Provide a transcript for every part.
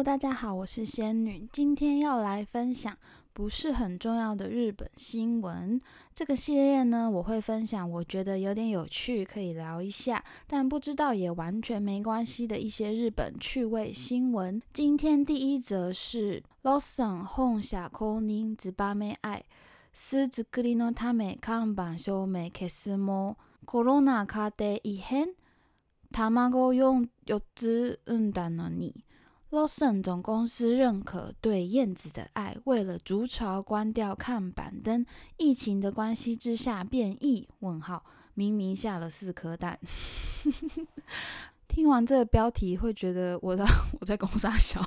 Hello，大家好，我是仙女，今天要来分享不是很重要的日本新闻。这个系列呢，我会分享我觉得有点有趣，可以聊一下，但不知道也完全没关系的一些日本趣味新闻。今天第一则是 Lawson 本社公認ズバメ愛巣作りのため看板証明消すもコロナ禍で異変卵用4つ産んだのに Lawson 总公司认可对燕子的爱，为了筑巢关掉看板灯，疫情的关系之下变异？问号，明明下了四颗蛋。听完这个标题，会觉得我在 我在公司笑。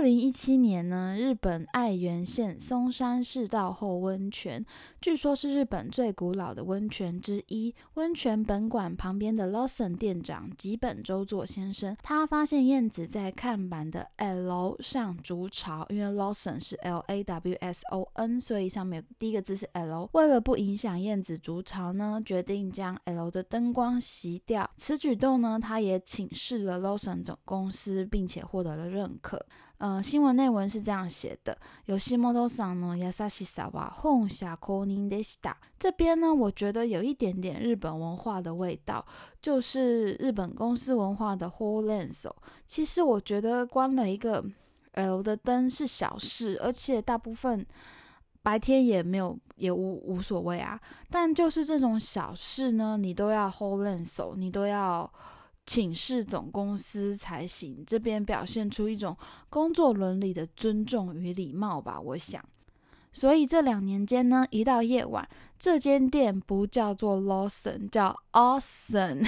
二零一七年呢，日本爱媛县松山市道后温泉，据说是日本最古老的温泉之一。温泉本馆旁边的 Lawson 店长吉本周作先生，他发现燕子在看板的 L 上筑巢，因为 Lawson 是 L A W S O N，所以上面第一个字是 L。为了不影响燕子筑巢呢，决定将 L 的灯光熄掉。此举动呢，他也请示了 Lawson 总公司，并且获得了认可。呃，新闻内文是这样写的：有西摩托桑呢，亚萨西萨瓦红夏科宁德西达。这边呢，我觉得有一点点日本文化的味道，就是日本公司文化的 whole lens。其实我觉得关了一个 L 的灯是小事，而且大部分白天也没有也无无所谓啊。但就是这种小事呢，你都要 whole lens，你都要。请示总公司才行，这边表现出一种工作伦理的尊重与礼貌吧，我想。所以这两年间呢，一到夜晚，这间店不叫做 Lawson，叫 Austin。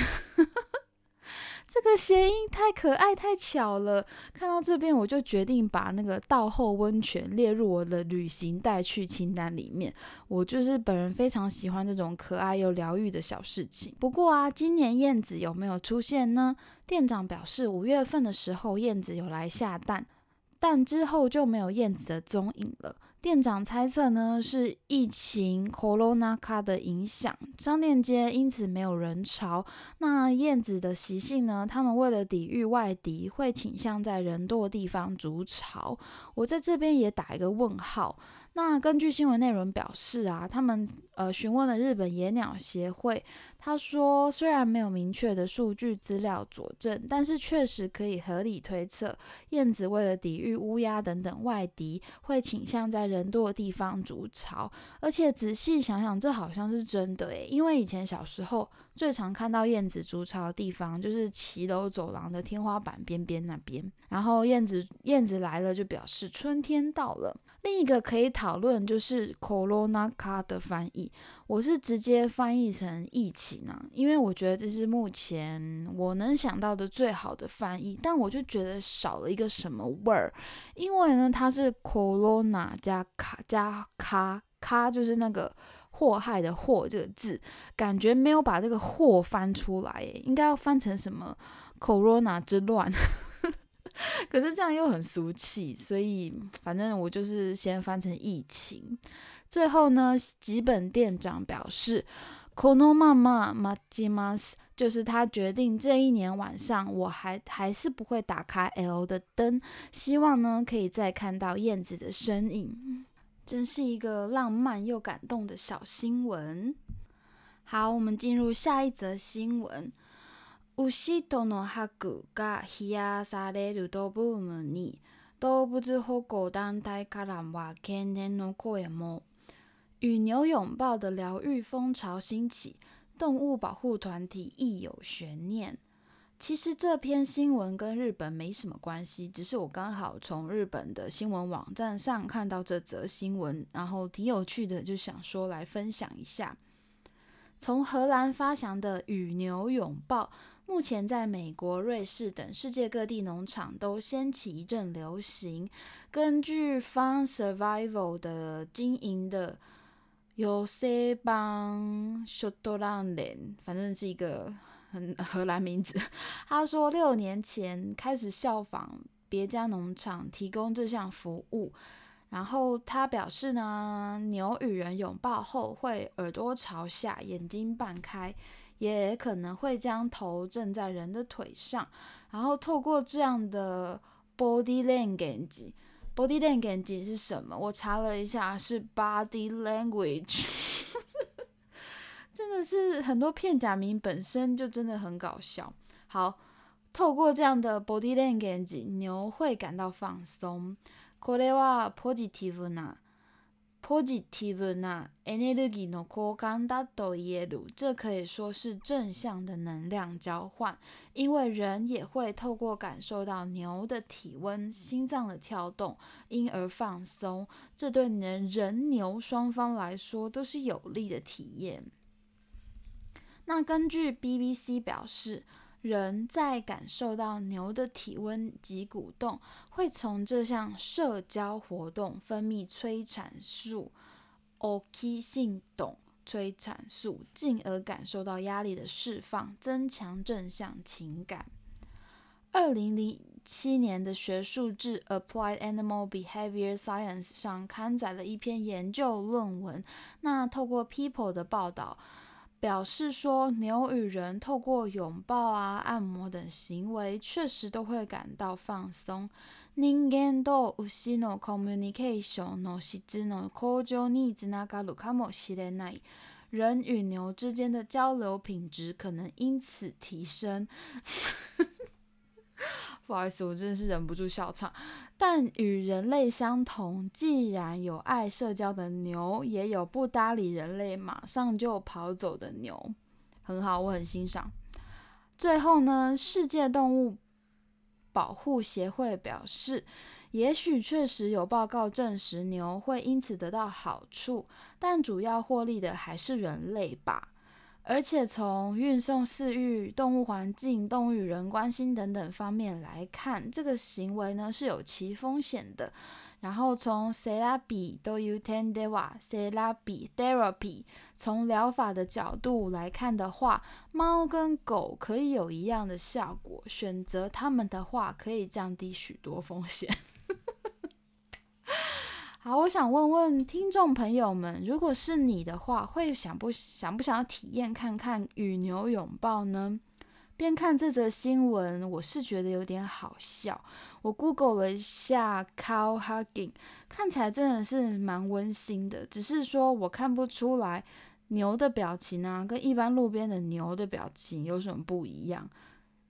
这个谐音太可爱太巧了，看到这边我就决定把那个道后温泉列入我的旅行带去清单里面。我就是本人非常喜欢这种可爱又疗愈的小事情。不过啊，今年燕子有没有出现呢？店长表示五月份的时候燕子有来下蛋，但之后就没有燕子的踪影了。店长猜测呢，是疫情 （Corona） 卡的影响，商店街因此没有人潮。那燕子的习性呢？他们为了抵御外敌，会倾向在人多的地方筑巢。我在这边也打一个问号。那根据新闻内容表示啊，他们呃询问了日本野鸟协会，他说虽然没有明确的数据资料佐证，但是确实可以合理推测，燕子为了抵御乌鸦等等外敌，会倾向在人多的地方筑巢。而且仔细想想，这好像是真的诶，因为以前小时候最常看到燕子筑巢的地方，就是骑楼走廊的天花板边边那边。然后燕子燕子来了，就表示春天到了。另一个可以讨论就是 “corona” 卡的翻译，我是直接翻译成疫情啊，因为我觉得这是目前我能想到的最好的翻译，但我就觉得少了一个什么味儿，因为呢它是 “corona” 加卡加卡卡，就是那个祸害的“祸”这个字，感觉没有把这个“祸”翻出来，应该要翻成什么 “corona 之乱”。可是这样又很俗气，所以反正我就是先翻成疫情。最后呢，吉本店长表示，kono mama majimas，就是他决定这一年晚上我还还是不会打开 L 的灯，希望呢可以再看到燕子的身影。真是一个浪漫又感动的小新闻。好，我们进入下一则新闻。牛との箔が冷やされるとブームに、動物保護団体からは懸念の声も。与牛拥抱的疗愈风潮兴起，动物保护团体亦有悬念。 其实这篇新闻跟日本没什么关系，只是我刚好从日本的新闻网站上看到这则新闻，然后挺有趣的，就想说来分享一下。从荷兰发祥的与牛拥抱。目前，在美国、瑞士等世界各地农场都掀起一阵流行。根据 Fun Survival 的经营的 Jose Ban s h o t l a n d 反正是一个很 荷兰名字。他说，六年前开始效仿别家农场提供这项服务。然后他表示呢，牛与人拥抱后会耳朵朝下，眼睛半开。也可能会将头枕在人的腿上，然后透过这样的 body language。body language 是什么？我查了一下，是 body language。真的是很多片假名本身就真的很搞笑。好，透过这样的 body language，牛会感到放松。これはポジティブな。positive なエネルギーの交換だと言える，这可以说是正向的能量交换，因为人也会透过感受到牛的体温、心脏的跳动，因而放松。这对人人牛双方来说都是有利的体验。 那根据 BBC 表示。人在感受到牛的体温及鼓动，会从这项社交活动分泌催产素 （oxy 性动催产素），进而感受到压力的释放，增强正向情感。二零零七年的学术志《Applied Animal Behavior Science》上刊载了一篇研究论文。那透过 People 的报道。表示说，牛与人透过拥抱啊、按摩等行为，确实都会感到放松。人間と牛のコミュニケーションの質の向上につながるかもしれない。人与牛之间的交流品质可能因此提升。 不好意思，我真的是忍不住笑场。但与人类相同，既然有爱社交的牛，也有不搭理人类马上就跑走的牛。很好，我很欣赏。最后呢，世界动物保护协会表示，也许确实有报告证实牛会因此得到好处，但主要获利的还是人类吧。而且从运送饲育、动物环境、动物与人关心等等方面来看，这个行为呢是有其风险的。然后从 therapy 都 u t e n d e v a therapy therapy 从疗法的角度来看的话，猫跟狗可以有一样的效果。选择它们的话，可以降低许多风险。好，我想问问听众朋友们，如果是你的话，会想不想不想要体验看看与牛拥抱呢？边看这则新闻，我是觉得有点好笑。我 Google 了一下 cow hugging，看起来真的是蛮温馨的。只是说我看不出来牛的表情啊，跟一般路边的牛的表情有什么不一样。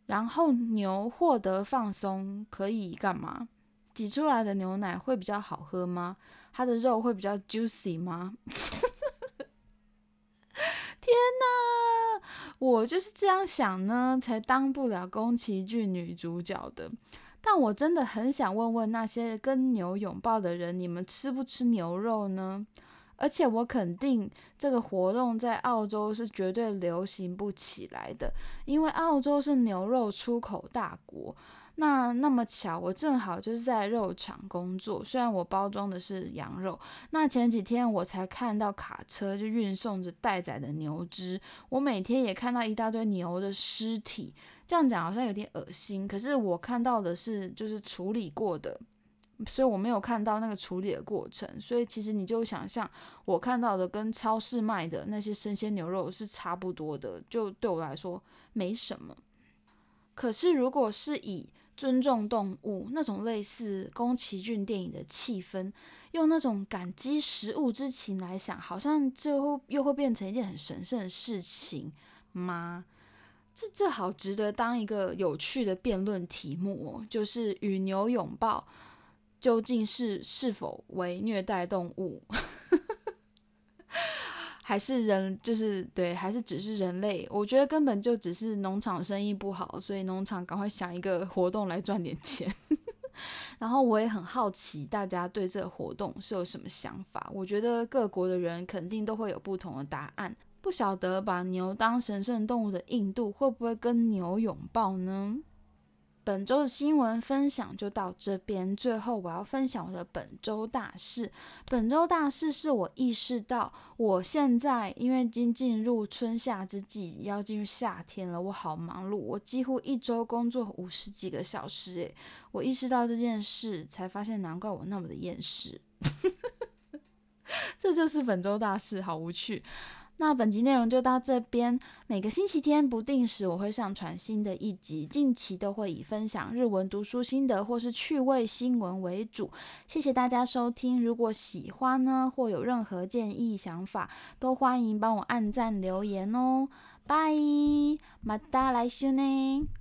然后牛获得放松可以干嘛？挤出来的牛奶会比较好喝吗？它的肉会比较 juicy 吗？天哪，我就是这样想呢，才当不了宫崎骏女主角的。但我真的很想问问那些跟牛拥抱的人，你们吃不吃牛肉呢？而且我肯定这个活动在澳洲是绝对流行不起来的，因为澳洲是牛肉出口大国。那那么巧，我正好就是在肉场工作。虽然我包装的是羊肉，那前几天我才看到卡车就运送着待宰的牛只。我每天也看到一大堆牛的尸体，这样讲好像有点恶心。可是我看到的是就是处理过的，所以我没有看到那个处理的过程。所以其实你就想象我看到的跟超市卖的那些生鲜牛肉是差不多的，就对我来说没什么。可是如果是以尊重动物那种类似宫崎骏电影的气氛，用那种感激食物之情来想，好像就又会变成一件很神圣的事情吗？这这好值得当一个有趣的辩论题目哦，就是与牛拥抱究竟是是否为虐待动物？还是人就是对，还是只是人类？我觉得根本就只是农场生意不好，所以农场赶快想一个活动来赚点钱。然后我也很好奇，大家对这个活动是有什么想法？我觉得各国的人肯定都会有不同的答案。不晓得把牛当神圣动物的印度会不会跟牛拥抱呢？本周的新闻分享就到这边。最后，我要分享我的本周大事。本周大事是我意识到，我现在因为已经进入春夏之际，要进入夏天了，我好忙碌，我几乎一周工作五十几个小时。诶，我意识到这件事，才发现难怪我那么的厌世。这就是本周大事，好无趣。那本集内容就到这边。每个星期天不定时我会上传新的一集，近期都会以分享日文读书心得或是趣味新闻为主。谢谢大家收听，如果喜欢呢，或有任何建议想法，都欢迎帮我按赞留言哦。拜，また来週ね。